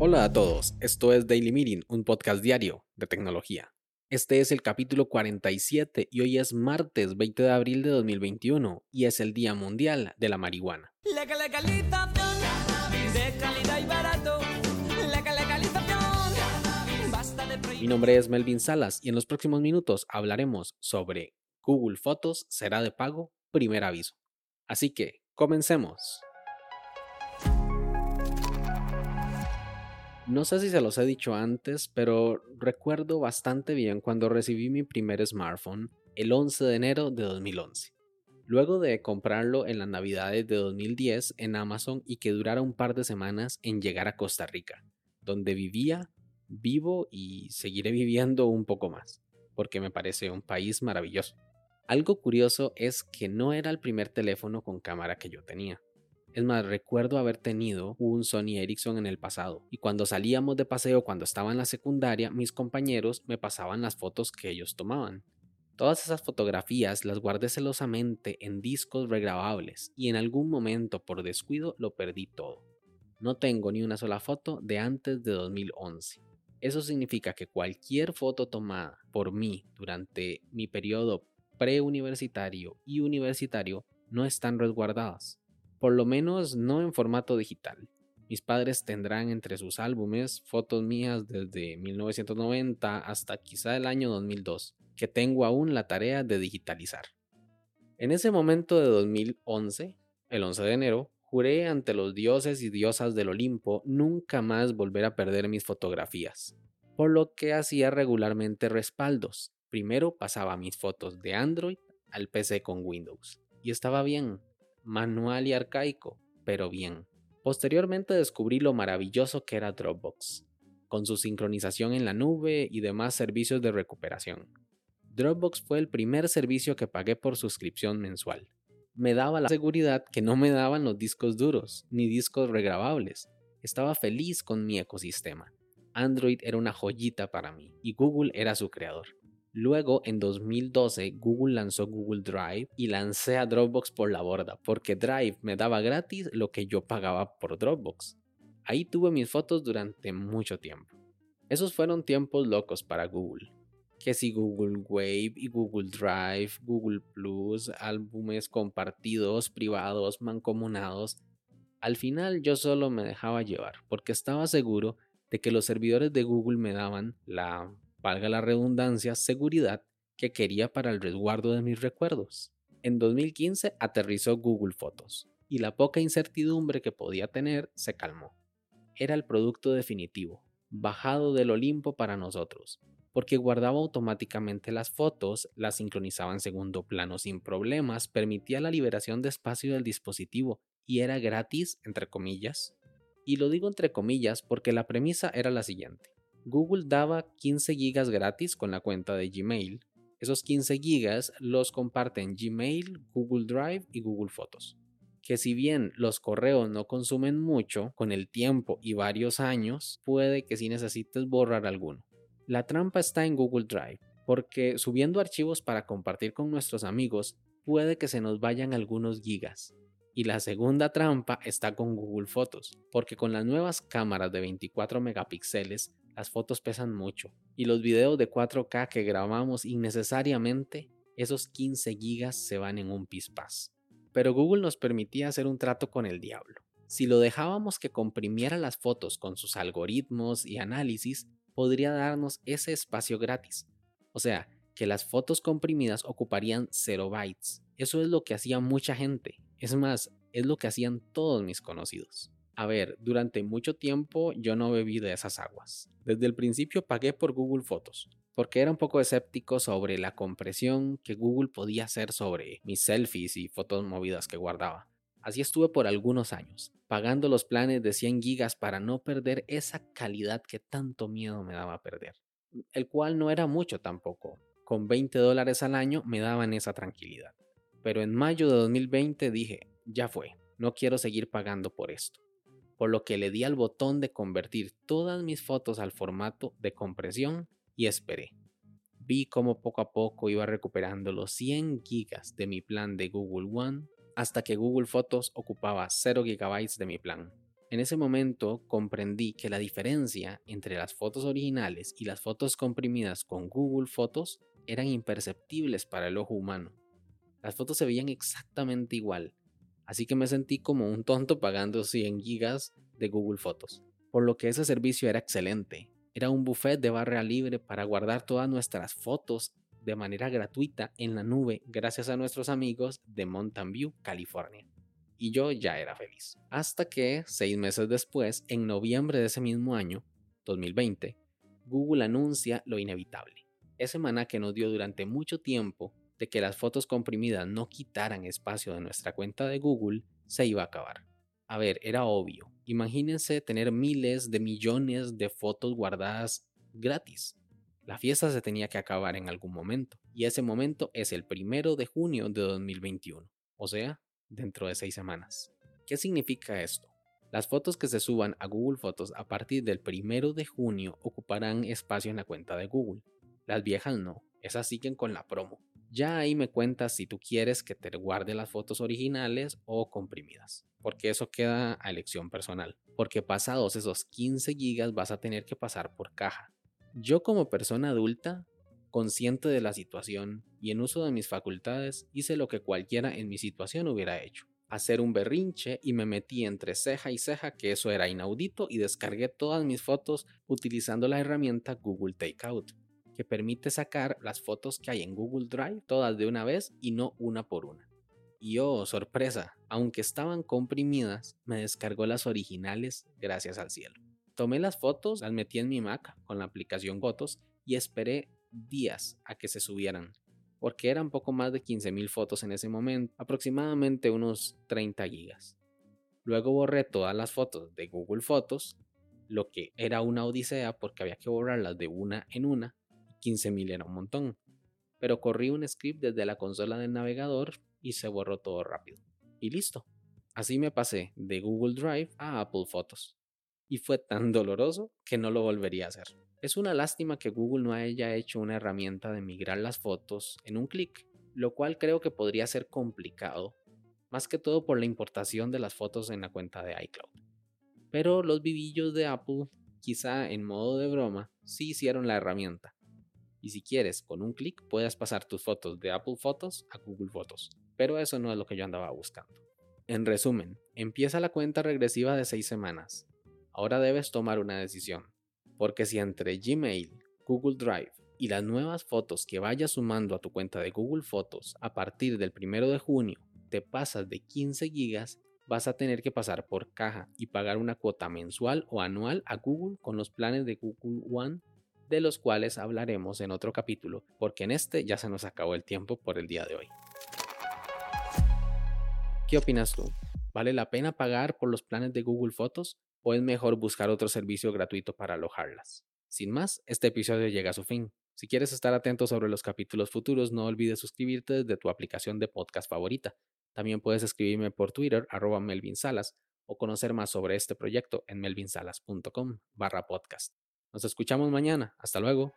Hola a todos, esto es Daily Meeting, un podcast diario de tecnología. Este es el capítulo 47 y hoy es martes 20 de abril de 2021 y es el Día Mundial de la Marihuana. Mi nombre es Melvin Salas y en los próximos minutos hablaremos sobre Google Fotos será de pago, primer aviso. Así que, comencemos. No sé si se los he dicho antes, pero recuerdo bastante bien cuando recibí mi primer smartphone el 11 de enero de 2011. Luego de comprarlo en las navidades de 2010 en Amazon y que durara un par de semanas en llegar a Costa Rica, donde vivía, vivo y seguiré viviendo un poco más, porque me parece un país maravilloso. Algo curioso es que no era el primer teléfono con cámara que yo tenía. Es más, recuerdo haber tenido un Sony Ericsson en el pasado, y cuando salíamos de paseo cuando estaba en la secundaria, mis compañeros me pasaban las fotos que ellos tomaban. Todas esas fotografías las guardé celosamente en discos regrabables y en algún momento por descuido lo perdí todo. No tengo ni una sola foto de antes de 2011. Eso significa que cualquier foto tomada por mí durante mi periodo preuniversitario y universitario no están resguardadas por lo menos no en formato digital. Mis padres tendrán entre sus álbumes fotos mías desde 1990 hasta quizá el año 2002, que tengo aún la tarea de digitalizar. En ese momento de 2011, el 11 de enero, juré ante los dioses y diosas del Olimpo nunca más volver a perder mis fotografías, por lo que hacía regularmente respaldos. Primero pasaba mis fotos de Android al PC con Windows, y estaba bien, manual y arcaico, pero bien. Posteriormente descubrí lo maravilloso que era Dropbox, con su sincronización en la nube y demás servicios de recuperación. Dropbox fue el primer servicio que pagué por suscripción mensual. Me daba la seguridad que no me daban los discos duros, ni discos regrabables. Estaba feliz con mi ecosistema. Android era una joyita para mí y Google era su creador. Luego, en 2012, Google lanzó Google Drive y lancé a Dropbox por la borda, porque Drive me daba gratis lo que yo pagaba por Dropbox. Ahí tuve mis fotos durante mucho tiempo. Esos fueron tiempos locos para Google. Que si Google Wave y Google Drive, Google Plus, álbumes compartidos, privados, mancomunados. Al final yo solo me dejaba llevar porque estaba seguro de que los servidores de Google me daban la valga la redundancia, seguridad que quería para el resguardo de mis recuerdos. En 2015 aterrizó Google Fotos y la poca incertidumbre que podía tener se calmó. Era el producto definitivo, bajado del Olimpo para nosotros, porque guardaba automáticamente las fotos, las sincronizaba en segundo plano sin problemas, permitía la liberación de espacio del dispositivo y era gratis, entre comillas. Y lo digo entre comillas porque la premisa era la siguiente. Google daba 15 gigas gratis con la cuenta de Gmail. Esos 15 gigas los comparten Gmail, Google Drive y Google Fotos. Que si bien los correos no consumen mucho, con el tiempo y varios años, puede que si necesites borrar alguno. La trampa está en Google Drive, porque subiendo archivos para compartir con nuestros amigos, puede que se nos vayan algunos gigas. Y la segunda trampa está con Google Fotos, porque con las nuevas cámaras de 24 megapíxeles las fotos pesan mucho y los videos de 4K que grabamos innecesariamente, esos 15 gigas se van en un pispás. Pero Google nos permitía hacer un trato con el diablo. Si lo dejábamos que comprimiera las fotos con sus algoritmos y análisis, podría darnos ese espacio gratis. O sea, que las fotos comprimidas ocuparían 0 bytes. Eso es lo que hacía mucha gente. Es más, es lo que hacían todos mis conocidos. A ver, durante mucho tiempo yo no bebí de esas aguas. Desde el principio pagué por Google Fotos, porque era un poco escéptico sobre la compresión que Google podía hacer sobre mis selfies y fotos movidas que guardaba. Así estuve por algunos años, pagando los planes de 100 gigas para no perder esa calidad que tanto miedo me daba perder. El cual no era mucho tampoco. Con 20 dólares al año me daban esa tranquilidad. Pero en mayo de 2020 dije, ya fue, no quiero seguir pagando por esto por lo que le di al botón de convertir todas mis fotos al formato de compresión y esperé. Vi cómo poco a poco iba recuperando los 100 gigas de mi plan de Google One hasta que Google Fotos ocupaba 0 GB de mi plan. En ese momento comprendí que la diferencia entre las fotos originales y las fotos comprimidas con Google Fotos eran imperceptibles para el ojo humano. Las fotos se veían exactamente igual, así que me sentí como un tonto pagando 100 gigas de Google Fotos. Por lo que ese servicio era excelente. Era un buffet de barra libre para guardar todas nuestras fotos de manera gratuita en la nube gracias a nuestros amigos de Mountain View, California. Y yo ya era feliz. Hasta que, seis meses después, en noviembre de ese mismo año, 2020, Google anuncia lo inevitable. Esa semana que nos dio durante mucho tiempo de que las fotos comprimidas no quitaran espacio de nuestra cuenta de Google, se iba a acabar. A ver, era obvio. Imagínense tener miles de millones de fotos guardadas gratis. La fiesta se tenía que acabar en algún momento, y ese momento es el primero de junio de 2021, o sea, dentro de seis semanas. ¿Qué significa esto? Las fotos que se suban a Google Fotos a partir del primero de junio ocuparán espacio en la cuenta de Google. Las viejas no, esas siguen con la promo. Ya ahí me cuentas si tú quieres que te guarde las fotos originales o comprimidas, porque eso queda a elección personal. Porque pasados esos 15 gigas vas a tener que pasar por caja, yo como persona adulta, consciente de la situación y en uso de mis facultades, hice lo que cualquiera en mi situación hubiera hecho. Hacer un berrinche y me metí entre ceja y ceja que eso era inaudito y descargué todas mis fotos utilizando la herramienta Google Takeout, que permite sacar las fotos que hay en Google Drive todas de una vez y no una por una. Y oh, sorpresa, aunque estaban comprimidas, me descargó las originales gracias al cielo. Tomé las fotos, las metí en mi Mac con la aplicación Fotos y esperé días a que se subieran, porque eran poco más de 15.000 fotos en ese momento, aproximadamente unos 30 gigas. Luego borré todas las fotos de Google Fotos, lo que era una odisea porque había que borrarlas de una en una, 15.000 era un montón. Pero corrí un script desde la consola del navegador y se borró todo rápido. Y listo. Así me pasé de Google Drive a Apple Fotos y fue tan doloroso que no lo volvería a hacer. Es una lástima que Google no haya hecho una herramienta de migrar las fotos en un clic, lo cual creo que podría ser complicado, más que todo por la importación de las fotos en la cuenta de iCloud. Pero los vivillos de Apple, quizá en modo de broma, sí hicieron la herramienta. Y si quieres, con un clic puedes pasar tus fotos de Apple Fotos a Google Fotos. Pero eso no es lo que yo andaba buscando. En resumen, empieza la cuenta regresiva de 6 semanas. Ahora debes tomar una decisión, porque si entre Gmail, Google Drive y las nuevas fotos que vayas sumando a tu cuenta de Google Fotos a partir del 1 de junio te pasas de 15 gigas, vas a tener que pasar por caja y pagar una cuota mensual o anual a Google con los planes de Google One, de los cuales hablaremos en otro capítulo, porque en este ya se nos acabó el tiempo por el día de hoy. ¿Qué opinas tú? ¿Vale la pena pagar por los planes de Google Fotos? o es mejor buscar otro servicio gratuito para alojarlas. Sin más, este episodio llega a su fin. Si quieres estar atento sobre los capítulos futuros, no olvides suscribirte desde tu aplicación de podcast favorita. También puedes escribirme por Twitter, arroba Melvin Salas, o conocer más sobre este proyecto en melvinsalas.com barra podcast. Nos escuchamos mañana. Hasta luego.